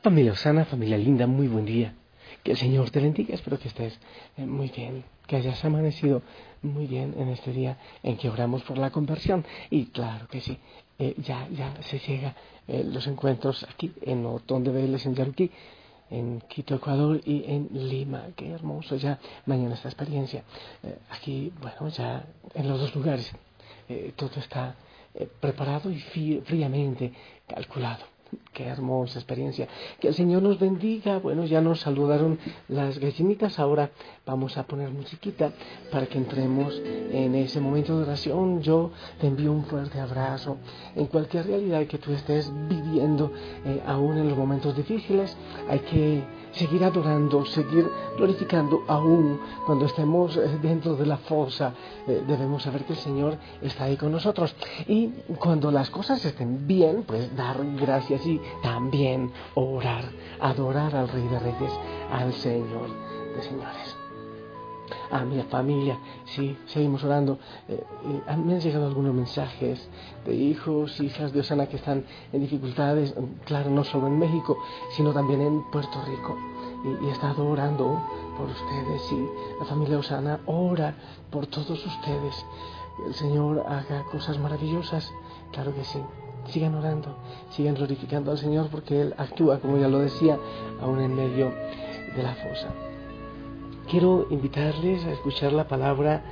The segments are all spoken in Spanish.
Familia Osana, familia linda, muy buen día. Que el Señor te bendiga, espero que estés eh, muy bien, que hayas amanecido muy bien en este día en que oramos por la conversión. Y claro que sí, eh, ya, ya se llega eh, los encuentros aquí en Otón de Vélez, en Yaruquí, en Quito, Ecuador y en Lima. Qué hermoso ya mañana esta experiencia. aquí, bueno, ya en los dos lugares todo está preparado y fríamente calculado. Qué hermosa experiencia. Que el Señor nos bendiga. Bueno, ya nos saludaron las gallinitas. Ahora vamos a poner musiquita para que entremos en ese momento de oración. Yo te envío un fuerte abrazo. En cualquier realidad que tú estés viviendo, eh, aún en los momentos difíciles, hay que seguir adorando, seguir glorificando, aún cuando estemos eh, dentro de la fosa, eh, debemos saber que el Señor está ahí con nosotros. Y cuando las cosas estén bien, pues dar gracias y también orar, adorar al Rey de Reyes, al Señor de Señores a mi familia. Sí, seguimos orando. Eh, me han llegado algunos mensajes de hijos, hijas de Osana que están en dificultades, claro, no solo en México, sino también en Puerto Rico. Y, he estado orando por ustedes y la familia Osana ora por todos ustedes. El Señor haga cosas maravillosas, claro que sí. Sigan orando, sigan glorificando al Señor porque Él actúa, como ya lo decía, aún en medio de la fosa quiero invitarles a escuchar la palabra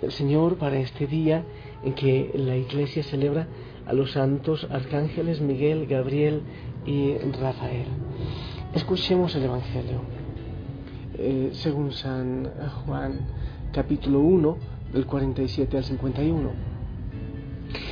del Señor para este día en que la iglesia celebra a los santos arcángeles Miguel, Gabriel y Rafael. Escuchemos el Evangelio. Eh, según San Juan capítulo 1 del 47 al 51.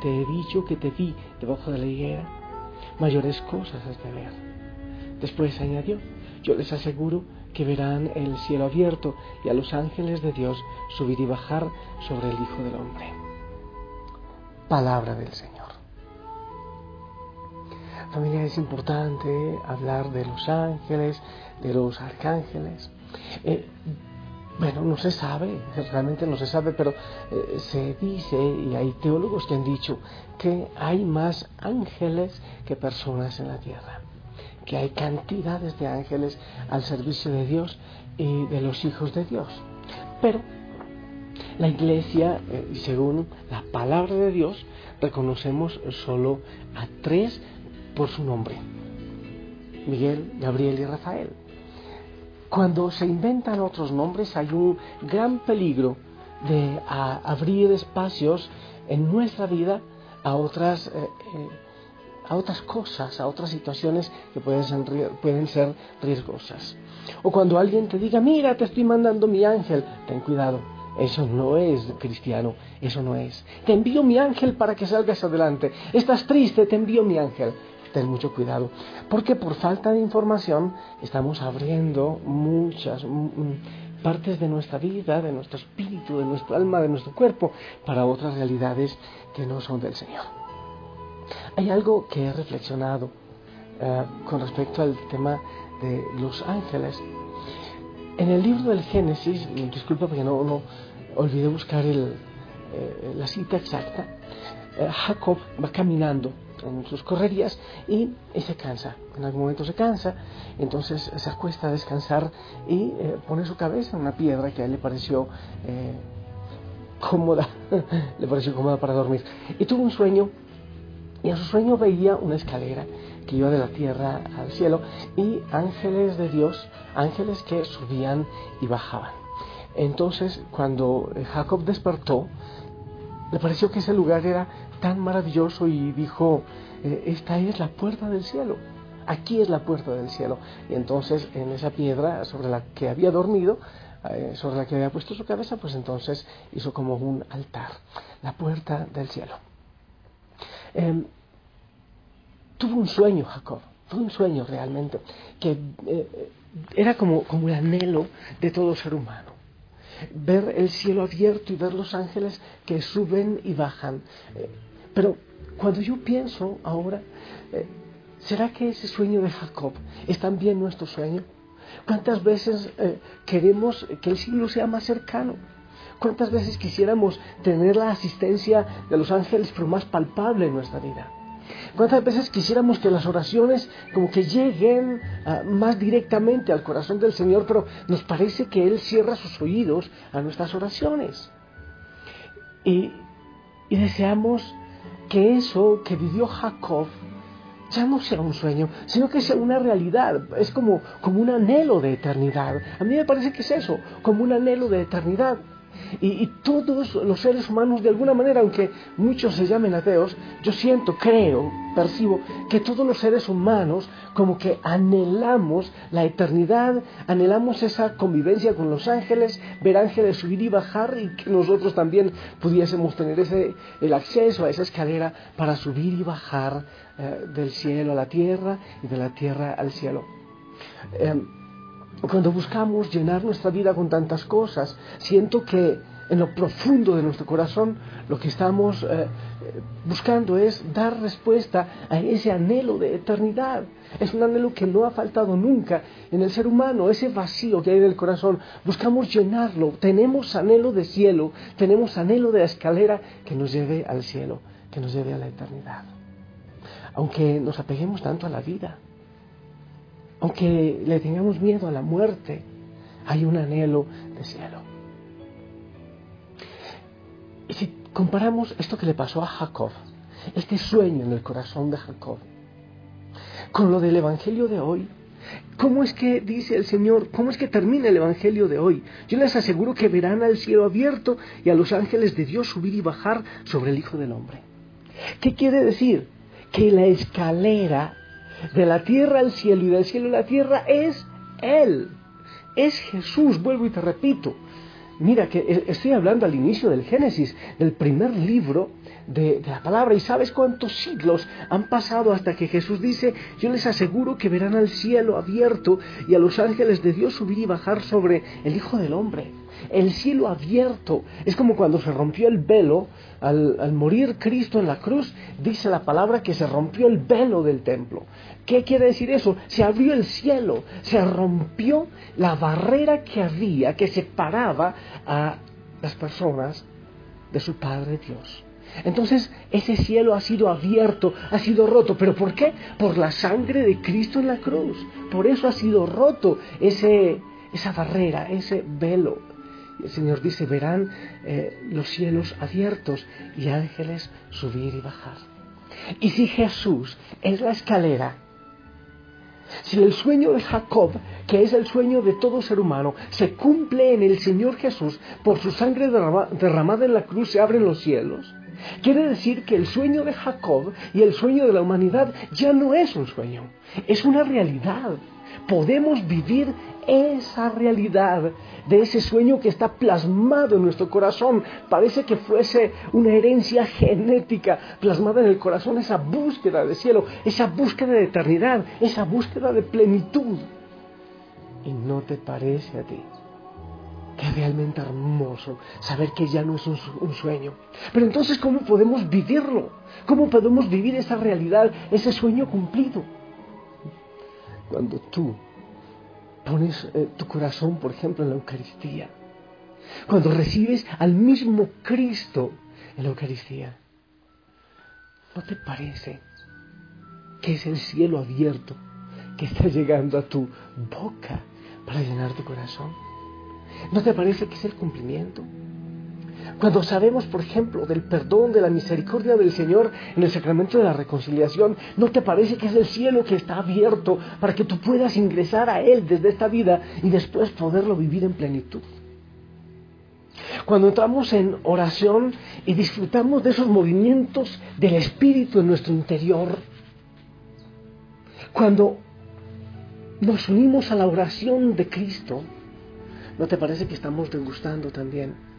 te he dicho que te vi debajo de la higuera? Mayores cosas has de ver. Después añadió, yo les aseguro que verán el cielo abierto y a los ángeles de Dios subir y bajar sobre el Hijo del Hombre. Palabra del Señor. Familia, es importante hablar de los ángeles, de los arcángeles. Eh, bueno, no se sabe, realmente no se sabe, pero eh, se dice, y hay teólogos que han dicho, que hay más ángeles que personas en la tierra que hay cantidades de ángeles al servicio de Dios y de los hijos de Dios. Pero la iglesia, eh, según la palabra de Dios, reconocemos solo a tres por su nombre. Miguel, Gabriel y Rafael. Cuando se inventan otros nombres hay un gran peligro de abrir espacios en nuestra vida a otras eh, eh, a otras cosas, a otras situaciones que pueden ser, pueden ser riesgosas. O cuando alguien te diga, mira, te estoy mandando mi ángel, ten cuidado, eso no es cristiano, eso no es. Te envío mi ángel para que salgas adelante. Estás triste, te envío mi ángel. Ten mucho cuidado, porque por falta de información estamos abriendo muchas partes de nuestra vida, de nuestro espíritu, de nuestro alma, de nuestro cuerpo, para otras realidades que no son del Señor. Hay algo que he reflexionado eh, con respecto al tema de los ángeles. En el libro del Génesis, disculpa porque no, no olvidé buscar el, eh, la cita exacta, eh, Jacob va caminando en sus correrías y, se cansa. En algún momento se cansa, entonces se acuesta a descansar y pone su cabeza en una piedra que a él le pareció cómoda, le pareció cómoda para dormir. Y tuvo un sueño y en su sueño veía una escalera que iba de la tierra al cielo y ángeles de Dios, ángeles que subían y bajaban. Entonces, cuando Jacob despertó, le pareció que ese lugar era tan maravilloso y dijo, eh, esta es la puerta del cielo, aquí es la puerta del cielo. Y entonces en esa piedra sobre la que había dormido, eh, sobre la que había puesto su cabeza, pues entonces hizo como un altar, la puerta del cielo. Em, tuvo un sueño Jacob fue un sueño realmente, que eh, era como, como el anhelo de todo ser humano. Ver el cielo abierto y ver los ángeles que suben y bajan. Eh, pero cuando yo pienso ahora, eh, ¿será que ese sueño de Jacob es también nuestro sueño? ¿Cuántas veces queremos que el cielo sea más cercano? ¿Cuántas veces quisiéramos tener la asistencia de los ángeles, pero más palpable en nuestra vida? ¿Cuántas veces quisiéramos que las oraciones como que lleguen ah, más directamente al corazón del Señor, pero nos parece que Él cierra sus oídos a nuestras oraciones? Y, deseamos que eso que vivió Jacob ya no sea un sueño, sino que sea una realidad, es como, como un anhelo de eternidad. A mí me parece que es eso, como un anhelo de eternidad. Y, todos los seres humanos, de alguna manera, aunque muchos se llamen ateos, yo siento, creo, percibo que todos los seres humanos como que anhelamos la eternidad, anhelamos esa convivencia con los ángeles, ver ángeles subir y bajar y que nosotros también pudiésemos tener ese, el acceso a esa escalera para subir y bajar eh, del cielo a la tierra y de la tierra al cielo. Em, cuando buscamos llenar nuestra vida con tantas cosas, siento que en lo profundo de nuestro corazón lo que estamos eh, buscando es dar respuesta a ese anhelo de eternidad. Es un anhelo que no ha faltado nunca en el ser humano, ese vacío que hay del corazón. Buscamos llenarlo. Tenemos anhelo de cielo, tenemos anhelo de la escalera que nos lleve al cielo, que nos lleve a la eternidad. Aunque nos apeguemos tanto a la vida, aunque le tengamos miedo a la muerte, hay un anhelo de cielo. Y si comparamos esto que le pasó a Jacob, este sueño en el corazón de Jacob, con lo del Evangelio de hoy, ¿cómo es que dice el Señor, cómo es que termina el Evangelio de hoy? Yo les aseguro que verán al cielo abierto y a los ángeles de Dios subir y bajar sobre el Hijo del Hombre. ¿Qué quiere decir? Que la escalera de la tierra al cielo y del cielo a la tierra es Él. Es Jesús, vuelvo y te repito. Mira que e, estoy hablando al inicio del Génesis, del primer libro de, la palabra. ¿Y sabes cuántos siglos han pasado hasta que Jesús dice, yo les aseguro que verán al cielo abierto y a los ángeles de Dios subir y bajar sobre el Hijo del Hombre? El cielo abierto. Es como cuando se rompió el velo al, morir Cristo en la cruz, dice la palabra que se rompió el velo del templo. ¿Qué quiere decir eso? Se abrió el cielo, se rompió la barrera que había que separaba a las personas de su Padre Dios. Entonces ese cielo ha sido abierto, ha sido roto. ¿Pero por qué? Por la sangre de Cristo en la cruz. Por eso ha sido roto ese, esa barrera, ese velo. El Señor dice, verán eh, los cielos abiertos y ángeles subir y bajar. Y si Jesús es la escalera, si el sueño de Jacob, que es el sueño de todo ser humano, se cumple en el Señor Jesús, por su sangre derramada en la cruz se abren los cielos, quiere decir que el sueño de Jacob y el sueño de la humanidad ya no es un sueño, es una realidad. Podemos vivir esa realidad de ese sueño que está plasmado en nuestro corazón. Parece que fuese una herencia genética plasmada en el corazón, esa búsqueda de cielo, esa búsqueda de eternidad, esa búsqueda de plenitud. ¿Y no te parece a ti? que realmente hermoso saber que ya no es un, un, sueño. Pero entonces, ¿cómo podemos vivirlo? ¿Cómo podemos vivir esa realidad, ese sueño cumplido? Cuando tú pones eh, tu corazón, por ejemplo, en la Eucaristía, cuando recibes al mismo Cristo en la Eucaristía, ¿no te parece que es el cielo abierto que está llegando a tu boca para llenar tu corazón? ¿No te parece que es el cumplimiento? Cuando sabemos, por ejemplo, del perdón, de la misericordia del Señor en el sacramento de la reconciliación, ¿no te parece que es el cielo que está abierto para que tú puedas ingresar a Él desde esta vida y después poderlo vivir en plenitud? Cuando entramos en oración y disfrutamos de esos movimientos del Espíritu en nuestro interior, cuando nos unimos a la oración de Cristo, ¿no te parece que estamos degustando también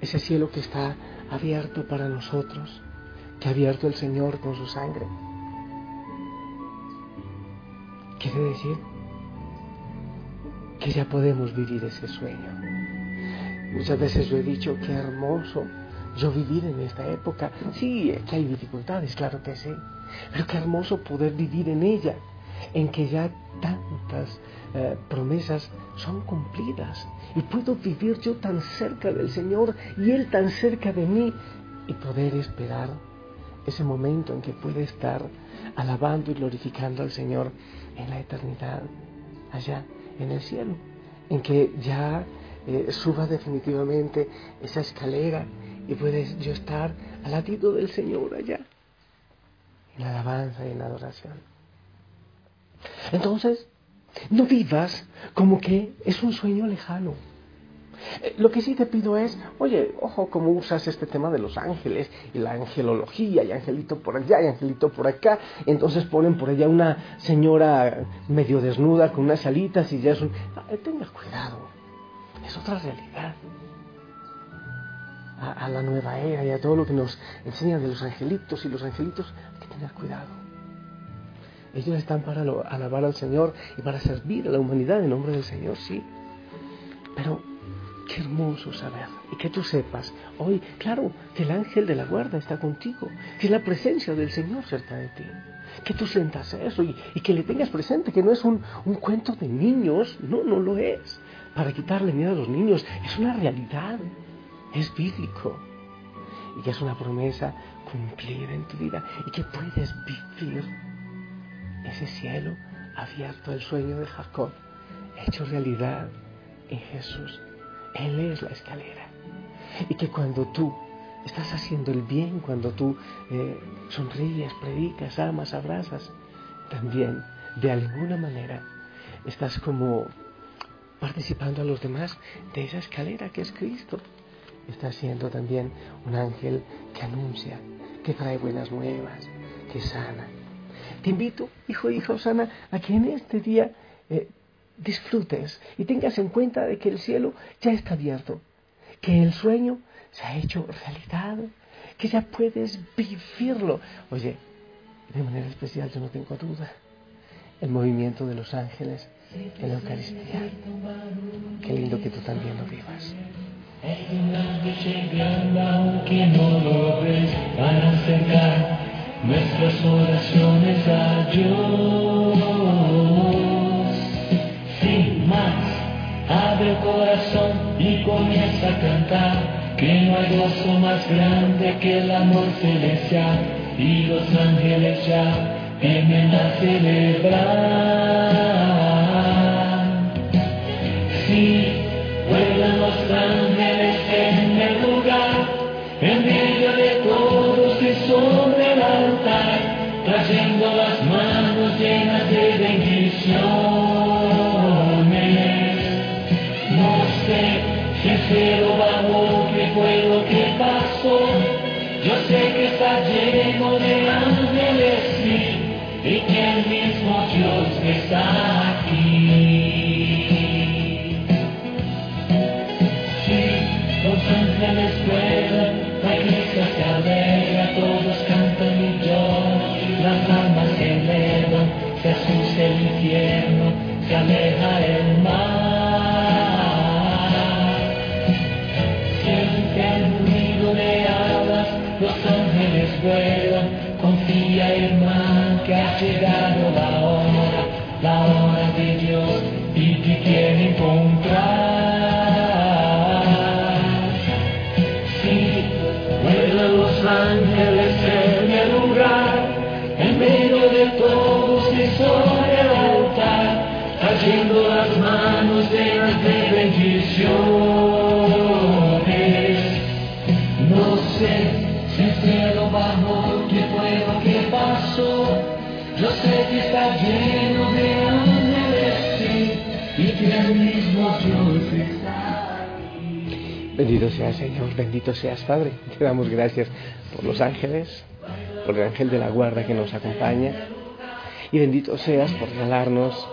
ese cielo que está abierto para nosotros, que ha abierto el Señor con su sangre. quiere decir que ya podemos vivir ese sueño. Muchas veces yo he dicho, qué hermoso yo vivir en esta época. Sí, que hay dificultades, claro que sí, pero qué hermoso poder vivir en ella, en que ya tantas eh, promesas son cumplidas. Y puedo vivir yo tan cerca del Señor y Él tan cerca de mí y poder esperar ese momento en que puede estar alabando y glorificando al Señor en la eternidad, allá en el cielo, en que ya eh, suba definitivamente esa escalera y puedes yo estar al latido del Señor allá, en la alabanza y en adoración. Entonces, no vivas como que es un sueño lejano. Eh, lo que sí te pido es, oye, ojo, cómo usas este tema de los ángeles y la angelología y angelito por allá y angelito por acá. Entonces ponen por allá una señora medio desnuda con unas alitas y ya es un... tenga cuidado, es otra realidad. A, a, la nueva era y a todo lo que nos enseñan de los angelitos y los angelitos, hay que tener cuidado. Ellos están para alabar al Señor y para servir a la humanidad en nombre del Señor, sí. Pero Qué hermoso saber y que tú sepas hoy, claro, que el ángel de la guarda está contigo, que es la presencia del Señor cerca de ti. Que tú sientas eso y, que le tengas presente que no es un, un, cuento de niños, no, no lo es, para quitarle miedo a los niños, es una realidad, es bíblico y que es una promesa cumplida en tu vida y que puedes vivir ese cielo abierto, el sueño de Jacob, hecho realidad en Jesús. Él es la escalera. Y que cuando tú estás haciendo el bien, cuando tú eh, sonríes, predicas, amas, abrazas, también de alguna manera estás como participando a los demás de esa escalera que es Cristo. Estás siendo también un ángel que anuncia, que trae buenas nuevas, que sana. Te invito, hijo, hija sana, a que en este día eh, disfrutes y tengas en cuenta de que el cielo ya está abierto, que el sueño se ha hecho realidad, que ya puedes vivirlo. Oye, de manera especial yo no tengo duda, el movimiento de los ángeles en la Eucaristía. Qué lindo que tú también lo vivas. Nuestras oraciones a Dios sin más. Abre el corazón y comienza a cantar, que no hay gozo más grande que el amor celestial, y los ángeles ya vienen a celebrar. El altar, trayendo las manos llenas de bendición. Hare Hare trayendo las manos llenas de bendición. está lleno de ángeles y que el mismo Dios está Bendito seas Señor, bendito seas Padre. Te damos gracias por los ángeles, por el ángel de la guarda que nos acompaña. Y bendito seas por regalarnos,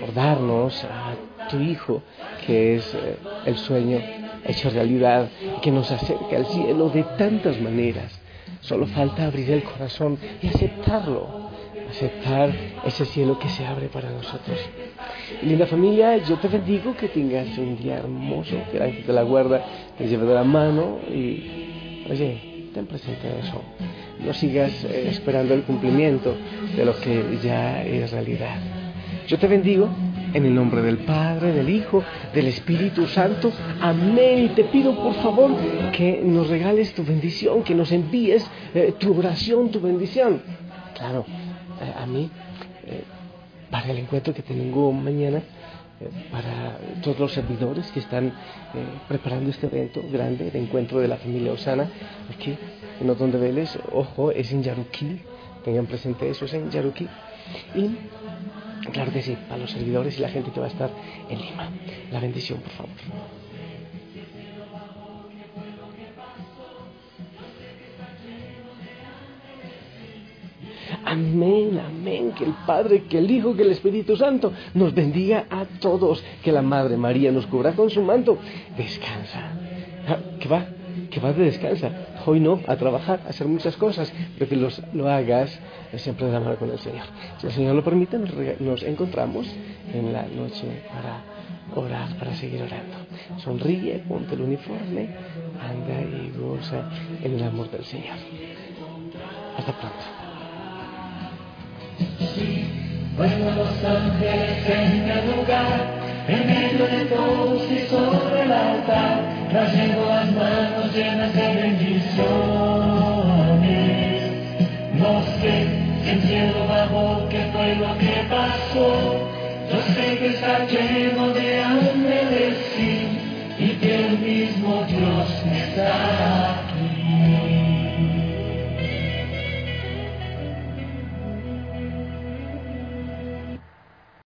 por darnos a tu Hijo, que es eh, el sueño hecho realidad, que nos acerca al cielo de tantas maneras. Solo falta abrir el corazón y aceptarlo aceptar ese cielo que se abre para nosotros. linda familia, yo te bendigo que tengas un día hermoso, que el ángel de la guarda te lleve de la mano y, oye, ten presente eso. No sigas eh, esperando el cumplimiento de lo que ya es realidad. Yo te bendigo en el nombre del Padre, del Hijo, del Espíritu Santo. Amén. Y te pido por favor que nos regales tu bendición, que nos envíes eh, tu oración, tu bendición. Claro, eh, a mí, eh, para el encuentro que tengo mañana, para todos los servidores que están preparando este evento grande de encuentro de la familia Osana, aquí en Otón de Vélez, ojo, es en Yaruquí, tengan presente eso, es en Yaruquí. Y Claro que sí, para los servidores y la gente que va a estar en Lima. La bendición, por favor. Amén, amén. Que el Padre, que el Hijo, que el Espíritu Santo nos bendiga a todos. Que la Madre María nos cubra con su manto. Descansa. Ah, ¿Qué va? Que va de descansa. Hoy no, a trabajar, a hacer muchas cosas, pero que los, lo hagas siempre de la mano con el Señor. Si el Señor lo permite, nos, encontramos en la noche para orar, para seguir orando. Sonríe, ponte el uniforme, anda y goza en el amor del Señor. Hasta pronto. Bueno, los en el lugar, en medio de todos y sobre el altar, trayendo las manos llenas de bendiciones. No sé el cielo bajó, ¿qué fue lo que pasó? Yo sé que está lleno de